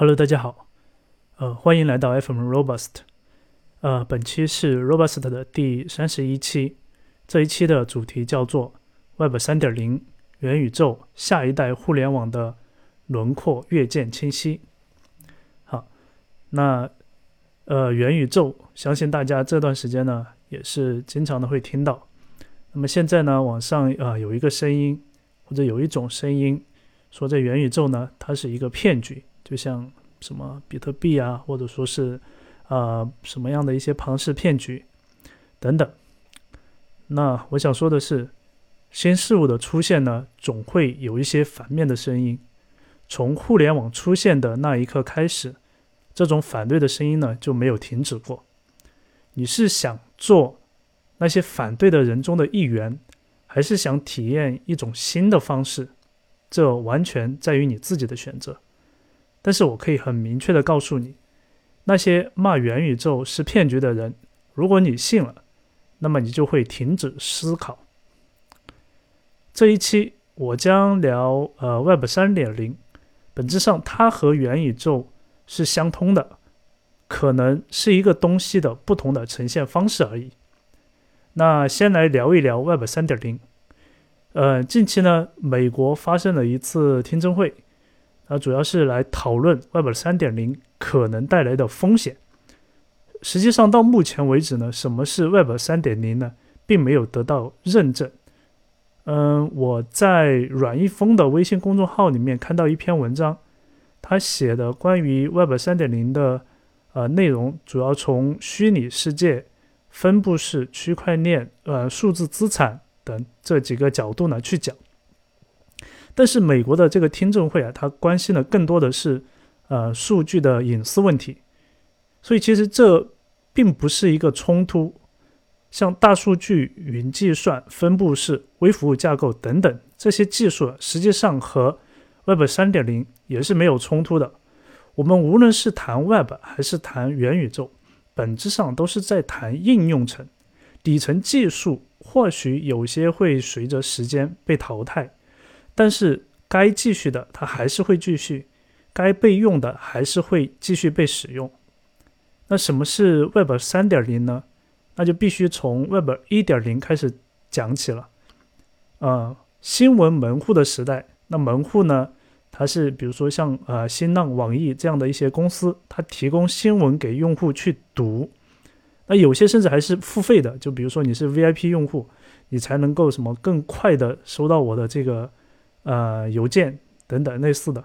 Hello，大家好，呃，欢迎来到 FM Robust，呃，本期是 Robust 的第三十一期，这一期的主题叫做 Web 三点零元宇宙下一代互联网的轮廓越见清晰。好，那呃，元宇宙，相信大家这段时间呢也是经常的会听到。那么现在呢，网上啊有一个声音，或者有一种声音，说这元宇宙呢它是一个骗局。就像什么比特币啊，或者说是啊什么样的一些庞氏骗局等等。那我想说的是，新事物的出现呢，总会有一些反面的声音。从互联网出现的那一刻开始，这种反对的声音呢就没有停止过。你是想做那些反对的人中的一员，还是想体验一种新的方式？这完全在于你自己的选择。但是我可以很明确的告诉你，那些骂元宇宙是骗局的人，如果你信了，那么你就会停止思考。这一期我将聊呃 Web 三点零，本质上它和元宇宙是相通的，可能是一个东西的不同的呈现方式而已。那先来聊一聊 Web 三点零。呃，近期呢，美国发生了一次听证会。啊，主要是来讨论 Web 三点零可能带来的风险。实际上，到目前为止呢，什么是 Web 三点零呢，并没有得到认证。嗯，我在阮一峰的微信公众号里面看到一篇文章，他写的关于 Web 三点零的呃内容，主要从虚拟世界、分布式区块链、呃数字资产等这几个角度呢去讲。但是美国的这个听证会啊，它关心的更多的是，呃，数据的隐私问题，所以其实这并不是一个冲突。像大数据、云计算、分布式、微服务架构等等这些技术，实际上和 Web 三点零也是没有冲突的。我们无论是谈 Web 还是谈元宇宙，本质上都是在谈应用层，底层技术或许有些会随着时间被淘汰。但是该继续的，它还是会继续；该被用的，还是会继续被使用。那什么是 Web 三点零呢？那就必须从 Web 一点零开始讲起了。呃，新闻门户的时代，那门户呢，它是比如说像呃新浪、网易这样的一些公司，它提供新闻给用户去读。那有些甚至还是付费的，就比如说你是 VIP 用户，你才能够什么更快的收到我的这个。呃，邮件等等类似的，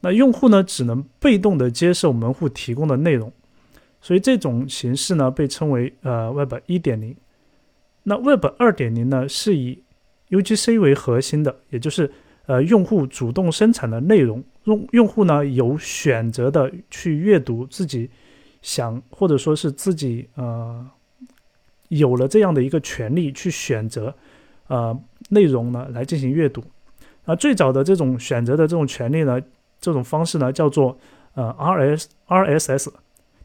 那用户呢只能被动的接受门户提供的内容，所以这种形式呢被称为呃 Web 一点零。那 Web 二点零呢是以 UGC 为核心的，也就是呃用户主动生产的内容，用用户呢有选择的去阅读自己想或者说是自己呃有了这样的一个权利去选择呃内容呢来进行阅读。那最早的这种选择的这种权利呢，这种方式呢叫做呃 R S R S S。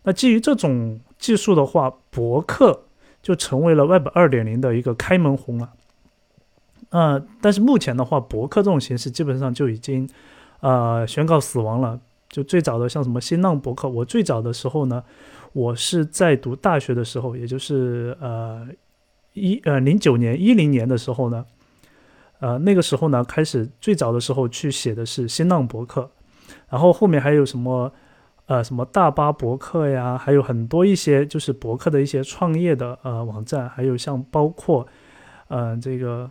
那基于这种技术的话，博客就成为了 Web 二点零的一个开门红了。呃，但是目前的话，博客这种形式基本上就已经呃宣告死亡了。就最早的像什么新浪博客，我最早的时候呢，我是在读大学的时候，也就是呃一呃零九年一零年的时候呢。呃，那个时候呢，开始最早的时候去写的是新浪博客，然后后面还有什么，呃，什么大巴博客呀，还有很多一些就是博客的一些创业的呃网站，还有像包括，嗯，这个，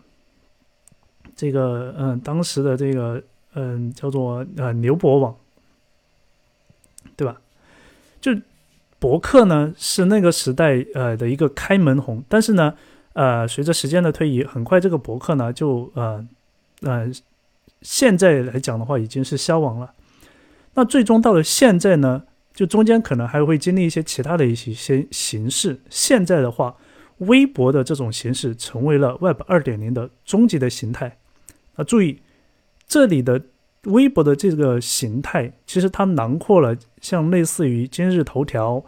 这个，嗯，当时的这个，嗯，叫做呃牛博网，对吧？就博客呢是那个时代呃的一个开门红，但是呢。呃，随着时间的推移，很快这个博客呢就呃呃，现在来讲的话已经是消亡了。那最终到了现在呢，就中间可能还会经历一些其他的一些些形式。现在的话，微博的这种形式成为了 Web 二点零的终极的形态。啊，注意这里的微博的这个形态，其实它囊括了像类似于今日头条、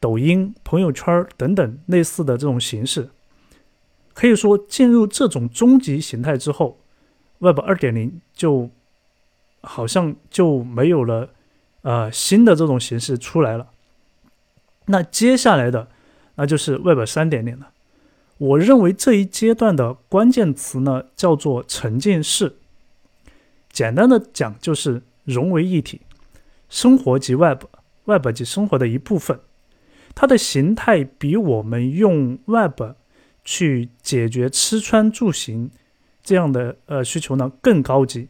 抖音、朋友圈等等类似的这种形式。可以说，进入这种终极形态之后，Web 二点零就好像就没有了呃新的这种形式出来了。那接下来的那就是 Web 三点零了。我认为这一阶段的关键词呢叫做沉浸式。简单的讲就是融为一体，生活即 Web，Web 即生活的一部分。它的形态比我们用 Web 去解决吃穿住行这样的呃需求呢更高级。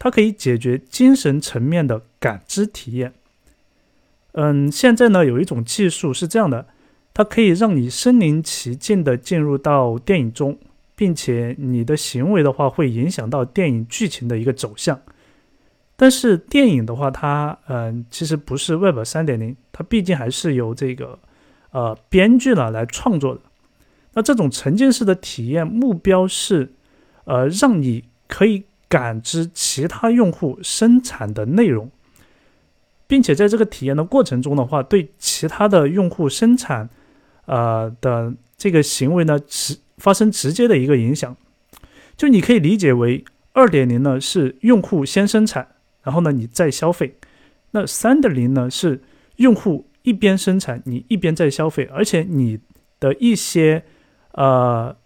它可以解决精神层面的感知体验。嗯，现在呢有一种技术是这样的，它可以让你身临其境的进入到电影中，并且你的行为的话会影响到电影剧情的一个走向。但是电影的话，它嗯其实不是 Web 三点零，它毕竟还是由这个呃编剧呢来创作的。那这种沉浸式的体验目标是呃让你可以感知其他用户生产的内容。并且在这个体验的过程中的话，对其他的用户生产，呃的这个行为呢，直发生直接的一个影响。就你可以理解为，二点零呢是用户先生产，然后呢你再消费；那三点零呢是用户一边生产，你一边在消费，而且你的一些呃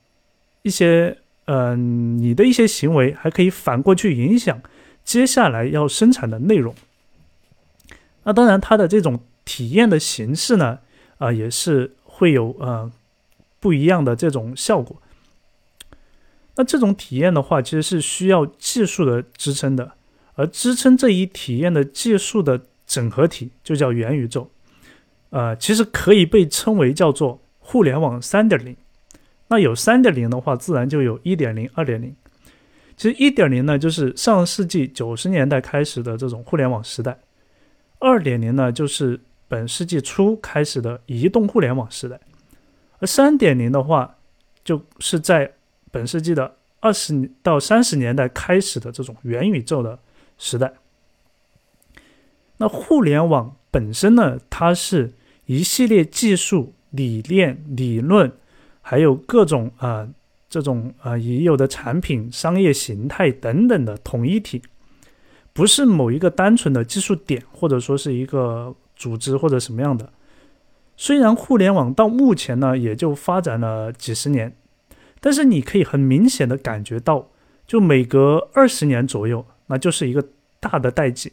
一些嗯你的一些行为还可以反过去影响接下来要生产的内容。那当然，它的这种体验的形式呢，啊，也是会有呃不一样的这种效果。那这种体验的话，其实是需要技术的支撑的，而支撑这一体验的技术的整合体就叫元宇宙，呃，其实可以被称为叫做互联网三点零。那有三点零的话，自然就有一点零、二点零。其实一点零呢，就是上世纪九十年代开始的这种互联网时代。二点零呢，就是本世纪初开始的移动互联网时代，而三点零的话，就是在本世纪的二十到三十年代开始的这种元宇宙的时代。那互联网本身呢，它是一系列技术、理念、理论，还有各种啊这种啊已有的产品、商业形态等等的统一体。不是某一个单纯的技术点，或者说是一个组织或者什么样的。虽然互联网到目前呢也就发展了几十年，但是你可以很明显的感觉到，就每隔二十年左右，那就是一个大的代际。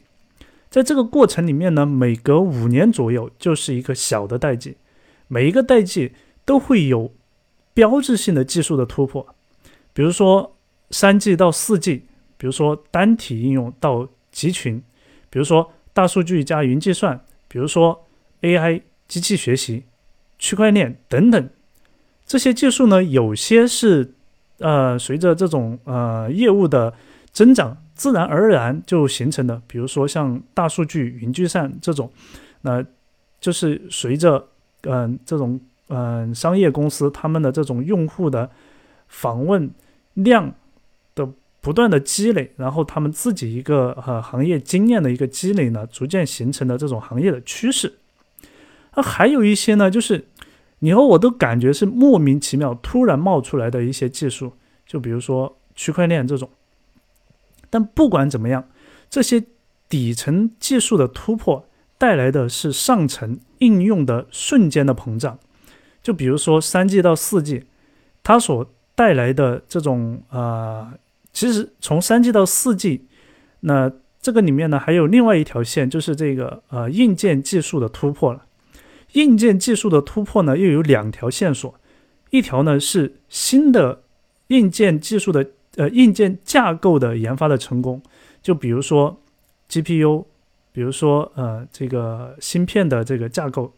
在这个过程里面呢，每隔五年左右就是一个小的代际，每一个代际都会有标志性的技术的突破，比如说三 G 到四 G。比如说单体应用到集群，比如说大数据加云计算，比如说 AI 机器学习、区块链等等，这些技术呢，有些是呃随着这种呃业务的增长，自然而然就形成的。比如说像大数据、云计算这种，那就是随着嗯这种嗯商业公司他们的这种用户的访问量的。不断的积累，然后他们自己一个呃行业经验的一个积累呢，逐渐形成的这种行业的趋势。那还有一些呢，就是你和我都感觉是莫名其妙突然冒出来的一些技术，就比如说区块链这种。但不管怎么样，这些底层技术的突破带来的是上层应用的瞬间的膨胀。就比如说三 G 到四 G，它所带来的这种呃。其实从三 G 到四 G，那这个里面呢还有另外一条线，就是这个呃硬件技术的突破了。硬件技术的突破呢又有两条线索，一条呢是新的硬件技术的呃硬件架构的研发的成功，就比如说 GPU，比如说呃这个芯片的这个架构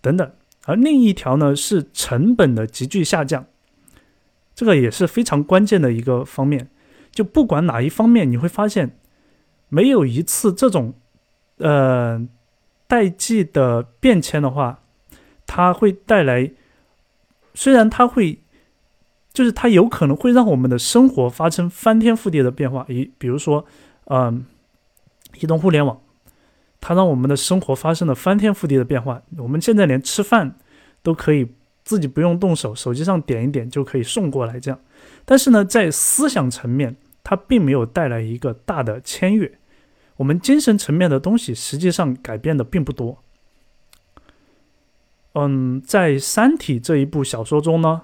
等等，而另一条呢是成本的急剧下降。这个也是非常关键的一个方面，就不管哪一方面，你会发现，没有一次这种，呃，代际的变迁的话，它会带来，虽然它会，就是它有可能会让我们的生活发生翻天覆地的变化。以，比如说，嗯，移动互联网，它让我们的生活发生了翻天覆地的变化。我们现在连吃饭都可以。自己不用动手，手机上点一点就可以送过来，这样。但是呢，在思想层面，它并没有带来一个大的签跃。我们精神层面的东西实际上改变的并不多。嗯，在《三体》这一部小说中呢，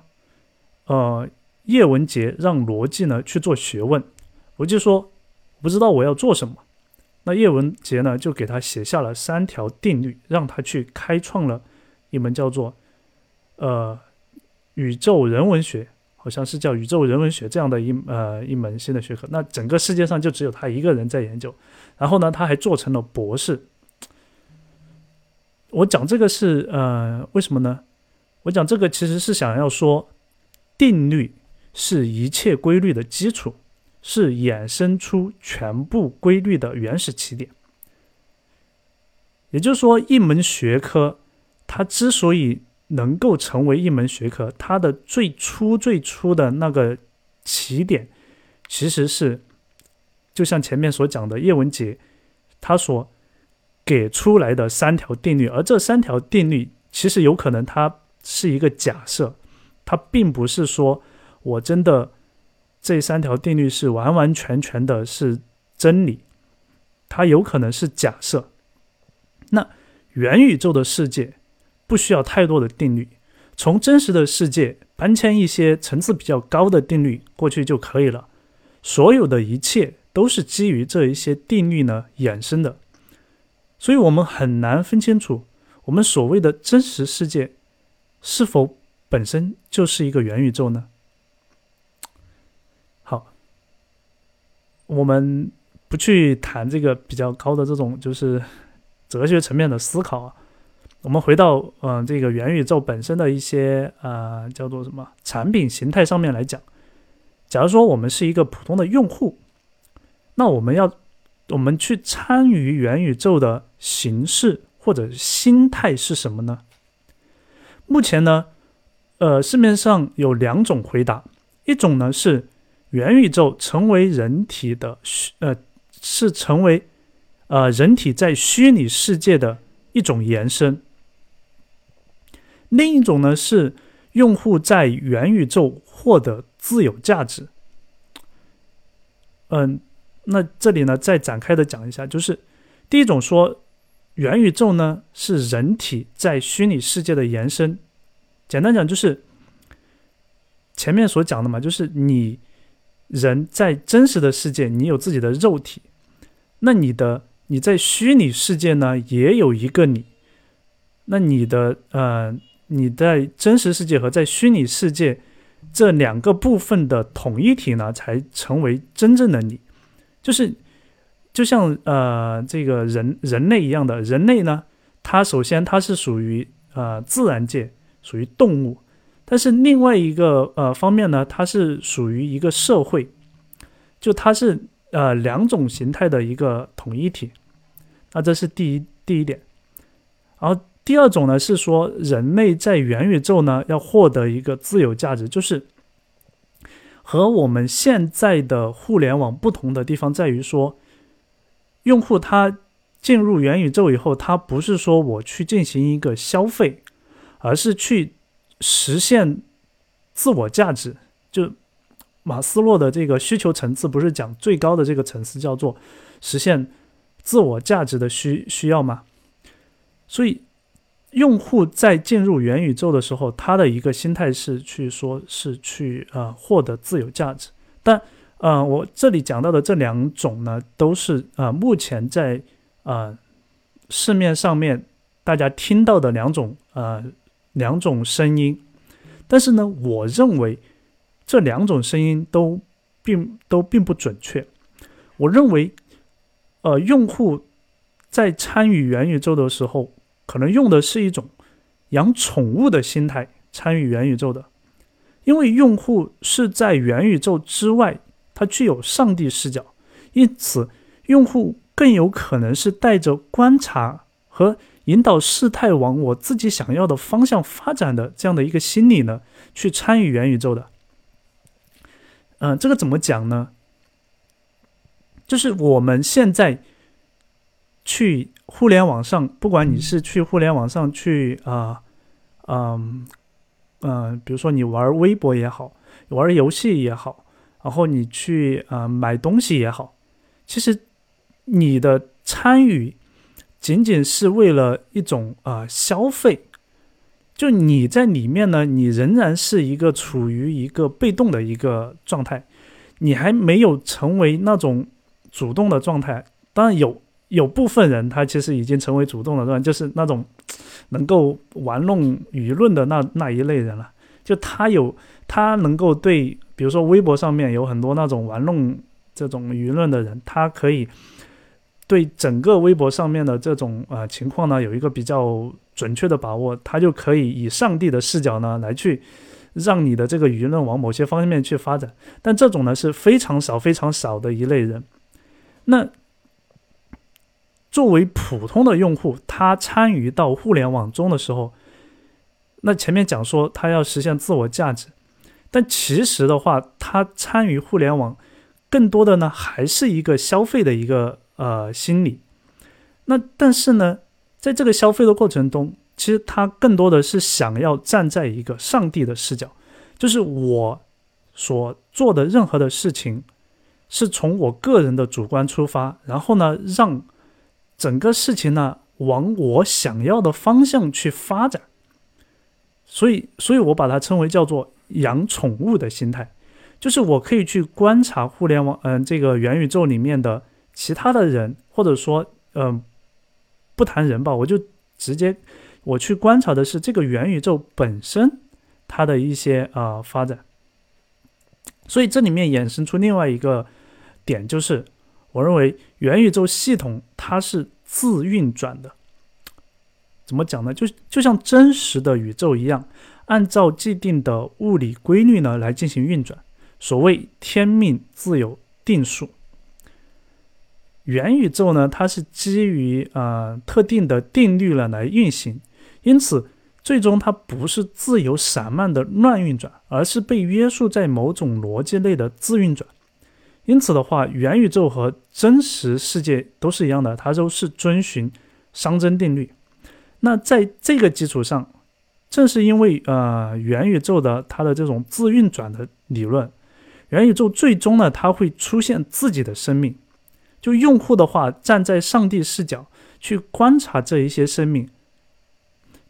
呃，叶文洁让罗辑呢去做学问，罗辑说不知道我要做什么，那叶文洁呢就给他写下了三条定律，让他去开创了一门叫做呃宇宙人文学，好像是叫宇宙人文学这样的一呃一门新的学科。那整个世界上就只有他一个人在研究，然后呢，他还做成了博士。我讲这个是呃，为什么呢？我讲这个其实是想要说，定律是一切规律的基础，是衍生出全部规律的原始起点。也就是说，一门学科它之所以能够成为一门学科，它的最初最初的那个起点，其实是就像前面所讲的叶文洁他所。给出来的三条定律，而这三条定律其实有可能它是一个假设，它并不是说我真的这三条定律是完完全全的是真理，它有可能是假设。那元宇宙的世界不需要太多的定律，从真实的世界搬迁一些层次比较高的定律过去就可以了。所有的一切都是基于这一些定律呢衍生的。所以，我们很难分清楚，我们所谓的真实世界是否本身就是一个元宇宙呢？好，我们不去谈这个比较高的这种就是哲学层面的思考啊。我们回到嗯，这个元宇宙本身的一些呃叫做什么产品形态上面来讲，假如说我们是一个普通的用户，那我们要。我们去参与元宇宙的形式或者心态是什么呢？目前呢，呃，市面上有两种回答，一种呢是元宇宙成为人体的虚，呃，是成为呃人体在虚拟世界的一种延伸；另一种呢是用户在元宇宙获得自有价值。嗯。那这里呢，再展开的讲一下，就是第一种说，元宇宙呢是人体在虚拟世界的延伸。简单讲就是前面所讲的嘛，就是你人在真实的世界，你有自己的肉体，那你的你在虚拟世界呢也有一个你，那你的呃你在真实世界和在虚拟世界这两个部分的统一体呢，才成为真正的你。就是，就像呃，这个人人类一样的人类呢，它首先它是属于呃自然界，属于动物，但是另外一个呃方面呢，它是属于一个社会，就它是呃两种形态的一个统一体，那这是第一第一点，然后第二种呢是说人类在元宇宙呢要获得一个自由价值，就是。和我们现在的互联网不同的地方在于说，用户他进入元宇宙以后，他不是说我去进行一个消费，而是去实现自我价值。就马斯洛的这个需求层次，不是讲最高的这个层次叫做实现自我价值的需需要吗？所以。用户在进入元宇宙的时候，他的一个心态是去说，是去呃获得自由价值。但呃，我这里讲到的这两种呢，都是呃目前在呃市面上面大家听到的两种呃两种声音。但是呢，我认为这两种声音都并都并不准确。我认为，呃，用户在参与元宇宙的时候。可能用的是一种养宠物的心态参与元宇宙的，因为用户是在元宇宙之外，他具有上帝视角，因此用户更有可能是带着观察和引导事态往我自己想要的方向发展的这样的一个心理呢，去参与元宇宙的。嗯，这个怎么讲呢？就是我们现在去。互联网上，不管你是去互联网上去啊，嗯嗯，比如说你玩微博也好，玩游戏也好，然后你去啊买东西也好，其实你的参与仅仅是为了一种啊消费，就你在里面呢，你仍然是一个处于一个被动的一个状态，你还没有成为那种主动的状态。当然有有部分人他其实已经成为主动的状态，就是那种能够玩弄舆论的那那一类人了。就他有他能够对，比如说微博上面有很多那种玩弄这种舆论的人，他可以对整个微博上面的这种呃情况呢有一个比较准确的把握，他就可以以上帝的视角呢来去让你的这个舆论往某些方面去发展。但这种呢是非常少非常少的一类人。那作为普通的用户，他参与到互联网中的时候。那前面讲说他要实现自我价值，但其实的话，他参与互联网，更多的呢还是一个消费的一个呃心理。那但是呢，在这个消费的过程中，其实他更多的是想要站在一个上帝的视角，就是我所做的任何的事情，是从我个人的主观出发，然后呢，让整个事情呢往我想要的方向去发展。所以，所以我把它称为叫做养宠物的心态，就是我可以去观察互联网，嗯，这个元宇宙里面的其他的人，或者说，嗯，不谈人吧，我就直接我去观察的是这个元宇宙本身它的一些啊发展。所以这里面衍生出另外一个点，就是我认为元宇宙系统它是自运转的。怎么讲呢？就就像真实的宇宙一样，按照既定的物理规律呢来进行运转。所谓天命自有定数。元宇宙呢，它是基于呃特定的定律呢来运行，因此最终它不是自由散漫的乱运转，而是被约束在某种逻辑内的自运转。因此的话，元宇宙和真实世界都是一样的，它都是遵循熵增定律。那在这个基础上，正是因为呃元宇宙的它的这种自运转的理论，元宇宙最终呢它会出现自己的生命。就用户的话，站在上帝视角去观察这一些生命，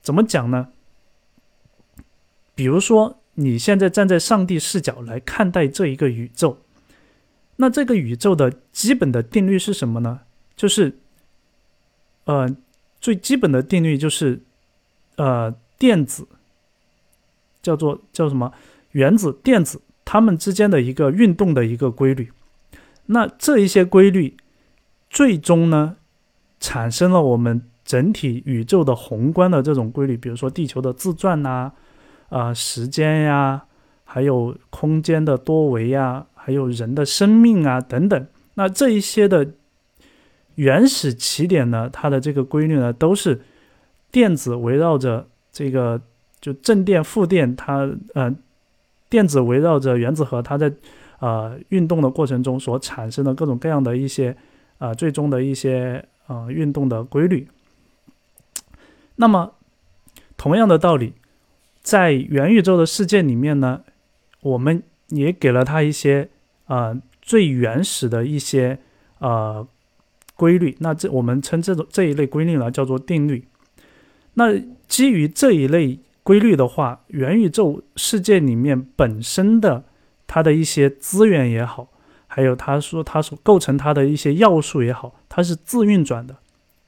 怎么讲呢？比如说你现在站在上帝视角来看待这一个宇宙，那这个宇宙的基本的定律是什么呢？就是呃。最基本的定律就是，呃，电子叫做叫什么原子、电子它们之间的一个运动的一个规律。那这一些规律，最终呢，产生了我们整体宇宙的宏观的这种规律，比如说地球的自转呐，啊，时间呀，还有空间的多维呀，还有人的生命啊等等。那这一些的。原始起点呢，它的这个规律呢，都是电子围绕着这个就正电负电，它呃电子围绕着原子核，它在呃运动的过程中所产生的各种各样的一些啊最终的一些啊运动的规律。那么同样的道理，在元宇宙的世界里面呢，我们也给了它一些啊最原始的一些呃。规律，那这我们称这种这一类规律呢叫做定律。那基于这一类规律的话，元宇宙世界里面本身的它的一些资源也好，还有他说它所构成它的一些要素也好，它是自运转的。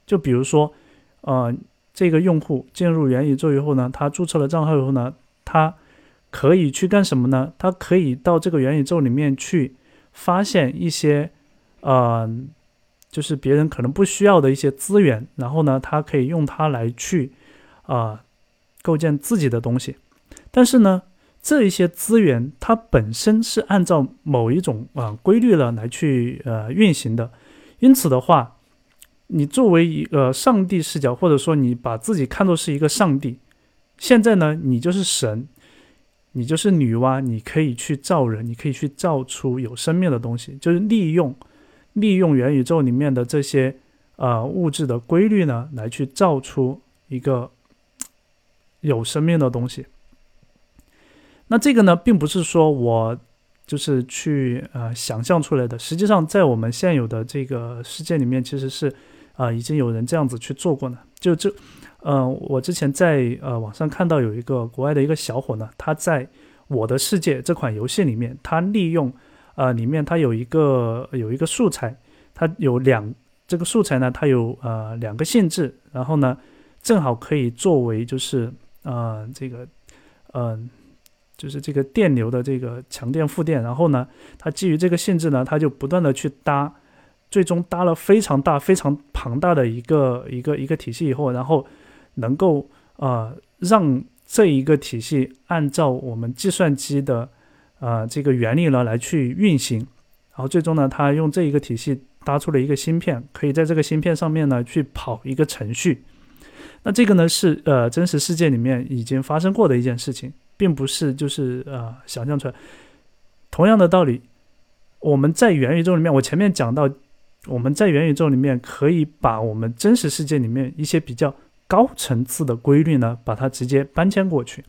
就比如说，呃，这个用户进入元宇宙以后呢，他注册了账号以后呢，他可以去干什么呢？他可以到这个元宇宙里面去发现一些，呃。就是别人可能不需要的一些资源，然后呢，他可以用它来去，啊，构建自己的东西。但是呢，这一些资源它本身是按照某一种啊规律了来去呃运行的。因此的话，你作为一个上帝视角，或者说你把自己看作是一个上帝，现在呢，你就是神，你就是女娲，你可以去造人，你可以去造出有生命的东西，就是利用。利用元宇宙里面的这些呃物质的规律呢，来去造出一个有生命的东西。那这个呢，并不是说我就是去呃想象出来的。实际上，在我们现有的这个世界里面，其实是啊已经有人这样子去做过呢。就这，呃，我之前在呃网上看到有一个国外的一个小伙呢，他在《我的世界》这款游戏里面，他利用呃里面它有一个有一个素材，它有两这个素材呢，它有呃两个性质，然后呢正好可以作为就是呃这个嗯。就是这个电流的这个强电负电，然后呢，它基于这个性质呢，它就不断的去搭，最终搭了非常大、非常庞大的一个一个一个体系以后，然后能够呃让这一个体系按照我们计算机的呃这个原理呢来去运行，然后最终呢，它用这一个体系搭出了一个芯片，可以在这个芯片上面呢去跑一个程序。那这个呢是呃真实世界里面已经发生过的一件事情。并不是就是呃想象出来，同样的道理，我们在元宇宙里面，我前面讲到，我们在元宇宙里面可以把我们真实世界里面一些比较高层次的规律呢，把它直接搬迁过去。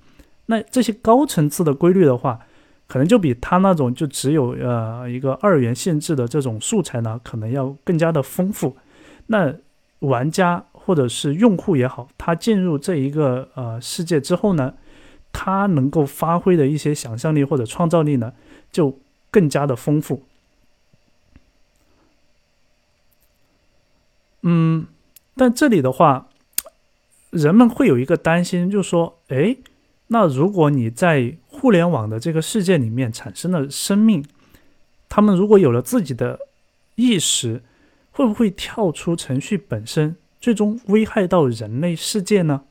那这些高层次的规律的话，可能就比他那种就只有呃一个二元性质的这种素材呢，可能要更加的丰富。那玩家或者是用户也好，他进入这一个呃世界之后呢？他能够发挥的一些想象力或者创造力呢，就更加的丰富。嗯，但这里的话，人们会有一个担心，就是说，哎，那如果你在互联网的这个世界里面产生了生命，他们如果有了自己的意识，会不会跳出程序本身，最终危害到人类世界呢？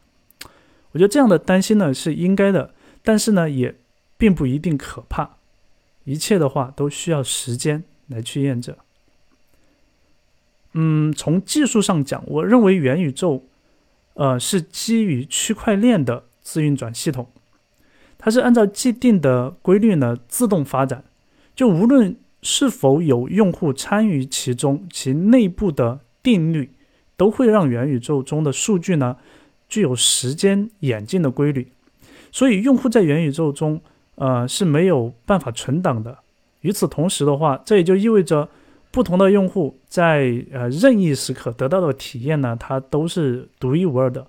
我觉得这样的担心呢是应该的，但是呢也并不一定可怕。一切的话都需要时间来去验证。嗯，从技术上讲，我认为元宇宙，呃，是基于区块链的自运转系统，它是按照既定的规律呢自动发展。就无论是否有用户参与其中，其内部的定律都会让元宇宙中的数据呢。具有时间演进的规律，所以用户在元宇宙中，呃是没有办法存档的。与此同时的话，这也就意味着不同的用户在呃任意时刻得到的体验呢，它都是独一无二的。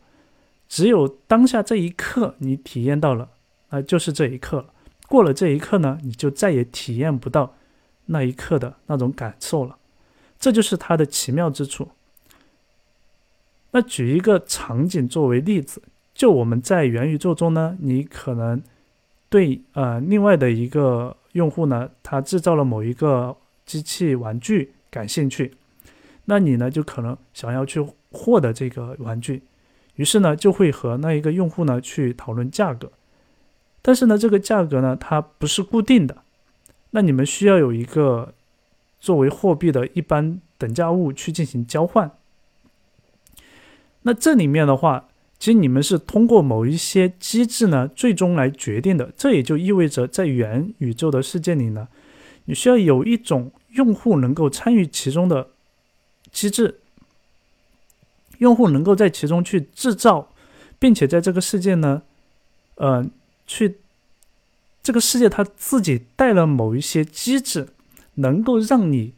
只有当下这一刻你体验到了，那就是这一刻了。过了这一刻呢，你就再也体验不到那一刻的那种感受了。这就是它的奇妙之处。那举一个场景作为例子，就我们在元宇宙中呢，你可能对呃另外的一个用户呢，他制造了某一个机器玩具感兴趣，那你呢就可能想要去获得这个玩具，于是呢就会和那一个用户呢去讨论价格，但是呢这个价格呢它不是固定的，那你们需要有一个作为货币的一般等价物去进行交换。那这里面的话，其实你们是通过某一些机制呢，最终来决定的。这也就意味着，在元宇宙的世界里呢，你需要有一种用户能够参与其中的机制，用户能够在其中去制造，并且在这个世界呢，呃，去这个世界它自己带了某一些机制，能够让你，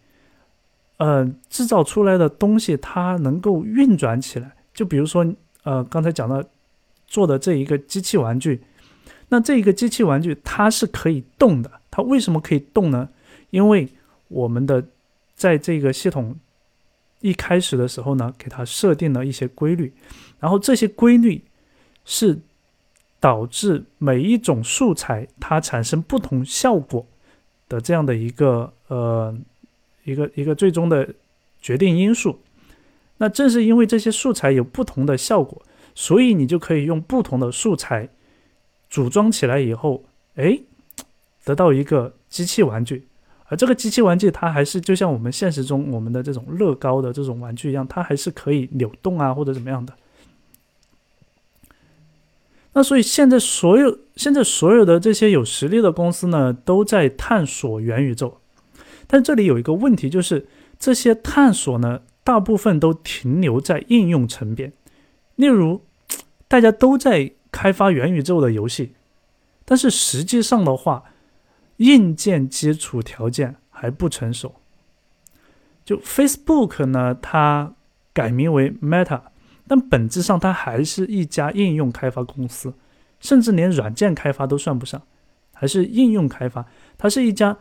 呃，制造出来的东西它能够运转起来。就比如说，呃，刚才讲到做的这一个机器玩具，那这一个机器玩具它是可以动的。它为什么可以动呢？因为我们的在这个系统一开始的时候呢，给它设定了一些规律，然后这些规律是导致每一种素材它产生不同效果的这样的一个呃一个一个最终的决定因素。那正是因为这些素材有不同的效果，所以你就可以用不同的素材组装起来以后，哎，得到一个机器玩具。而这个机器玩具它还是就像我们现实中我们的这种乐高的这种玩具一样，它还是可以扭动啊或者怎么样的。那所以现在所有现在所有的这些有实力的公司呢，都在探索元宇宙，但这里有一个问题，就是这些探索呢。大部分都停留在应用层面，例如，大家都在开发元宇宙的游戏，但是实际上的话，硬件基础条件还不成熟。就 Facebook 呢，它改名为 Meta，但本质上它还是一家应用开发公司，甚至连软件开发都算不上，还是应用开发。它是一家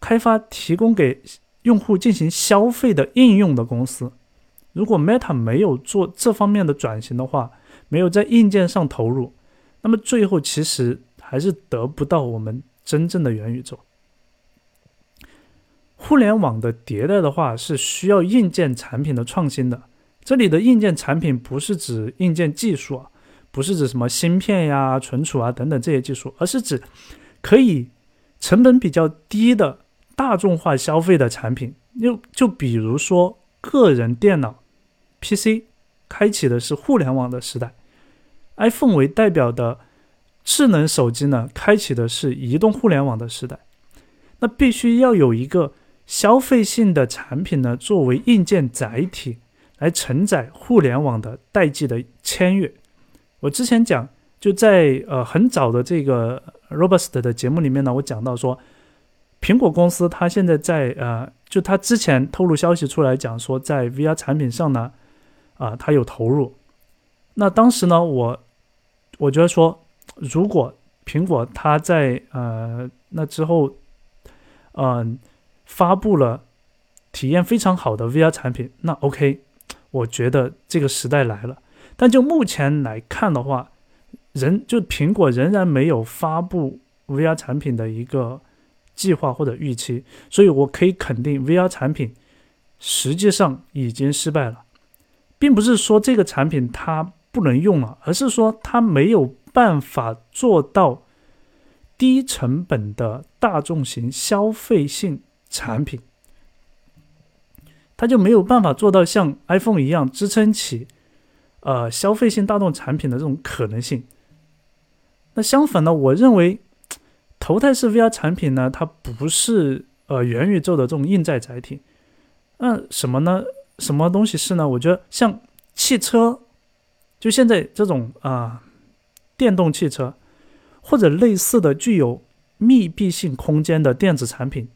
开发提供给用户进行消费的应用的公司。如果 Meta 没有做这方面的转型的话，没有在硬件上投入，那么最后其实还是得不到我们真正的元宇宙。互联网的迭代的话，是需要硬件产品的创新的。这里的硬件产品不是指硬件技术啊，不是指什么芯片呀、存储啊等等这些技术，而是指可以成本比较低的大众化消费的产品。就就比如说个人电脑 PC，开启的是互联网的时代；iPhone 为代表的智能手机呢，开启的是移动互联网的时代。那必须要有一个。消费性的产品呢，作为硬件载体来承载互联网的代际的签约。我之前讲，就在呃很早的这个 Robust 的节目里面呢，我讲到说，苹果公司它现在在呃，就它之前透露消息出来讲说，在 VR 产品上呢，啊，它有投入。那当时呢，我我觉得说，如果苹果它在呃那之后，嗯。发布了体验非常好的 VR 产品，那 OK，我觉得这个时代来了。但就目前来看的话，人就苹果仍然没有发布 VR 产品的一个计划或者预期，所以我可以肯定 VR 产品实际上已经失败了，并不是说这个产品它不能用了，而是说它没有办法做到低成本的大众型消费性。产品，它就没有办法做到像 iPhone 一样支撑起，呃，消费性大众产品的这种可能性。那相反呢，我认为头戴式 VR 产品呢，它不是呃元宇宙的这种硬载载体。那什么呢？什么东西是呢？我觉得像汽车，就现在这种啊电动汽车，或者类似的具有密闭性空间的电子产品。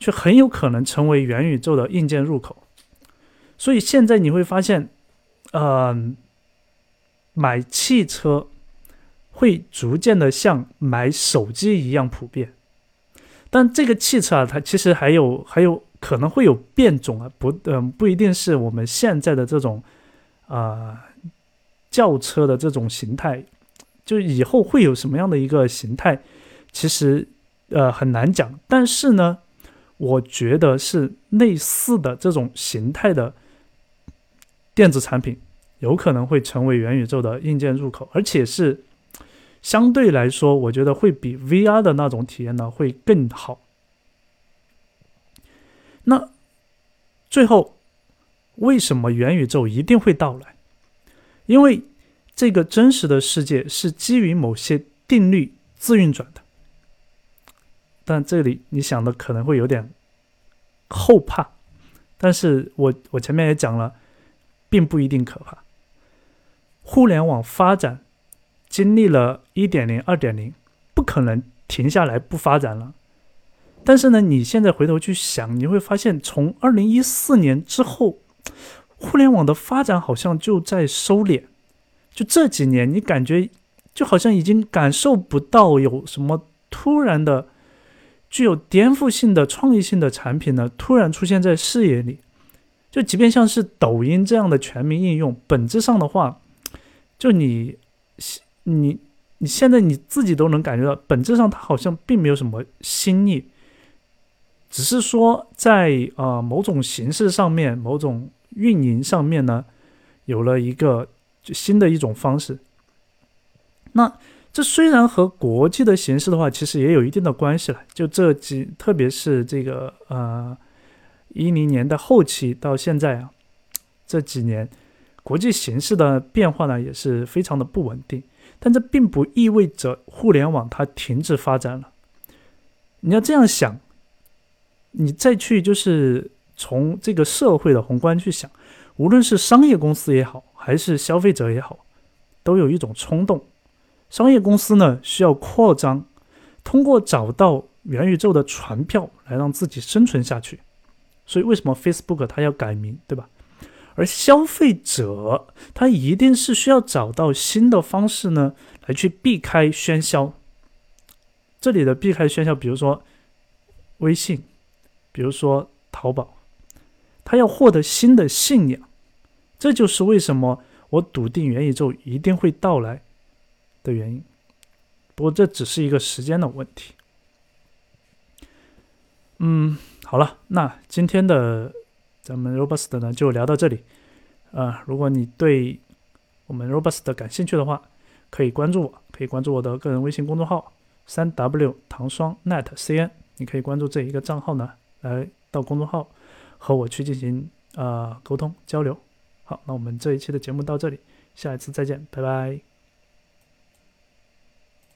却很有可能成为元宇宙的硬件入口，所以现在你会发现，呃，买汽车会逐渐的像买手机一样普遍，但这个汽车啊，它其实还有还有可能会有变种啊，不，嗯，不一定是我们现在的这种啊轿车的这种形态，就以后会有什么样的一个形态，其实呃很难讲，但是呢。我觉得是类似的这种形态的电子产品，有可能会成为元宇宙的硬件入口，而且是相对来说，我觉得会比 VR 的那种体验呢会更好。那最后，为什么元宇宙一定会到来？因为这个真实的世界是基于某些定律自运转的。但这里你想的可能会有点后怕，但是我我前面也讲了，并不一定可怕。互联网发展经历了一点零、二点零，不可能停下来不发展了。但是呢，你现在回头去想，你会发现，从二零一四年之后，互联网的发展好像就在收敛。就这几年，你感觉就好像已经感受不到有什么突然的。具有颠覆性的创意性的产品呢，突然出现在视野里，就即便像是抖音这样的全民应用，本质上的话，就你，你，你现在你自己都能感觉到，本质上它好像并没有什么新意，只是说在呃某种形式上面、某种运营上面呢，有了一个新的一种方式，那。这虽然和国际的形势的话，其实也有一定的关系了。就这几，特别是这个呃，一零年的后期到现在啊，这几年国际形势的变化呢，也是非常的不稳定。但这并不意味着互联网它停止发展了。你要这样想，你再去就是从这个社会的宏观去想，无论是商业公司也好，还是消费者也好，都有一种冲动。商业公司呢需要扩张，通过找到元宇宙的船票来让自己生存下去。所以为什么 Facebook 它要改名，对吧？而消费者他一定是需要找到新的方式呢，来去避开喧嚣。这里的避开喧嚣，比如说微信，比如说淘宝，他要获得新的信仰。这就是为什么我笃定元宇宙一定会到来的原因。不过这只是一个时间的问题。嗯，好了，那今天的。咱们 Robust 呢就聊到这里，呃，如果你对我们 Robust 感兴趣的话，可以关注我，可以关注我的个人微信公众号三 W 糖霜 Net CN，你可以关注这一个账号呢，来到公众号和我去进行呃沟通交流。好，那我们这一期的节目到这里，下一次再见，拜拜。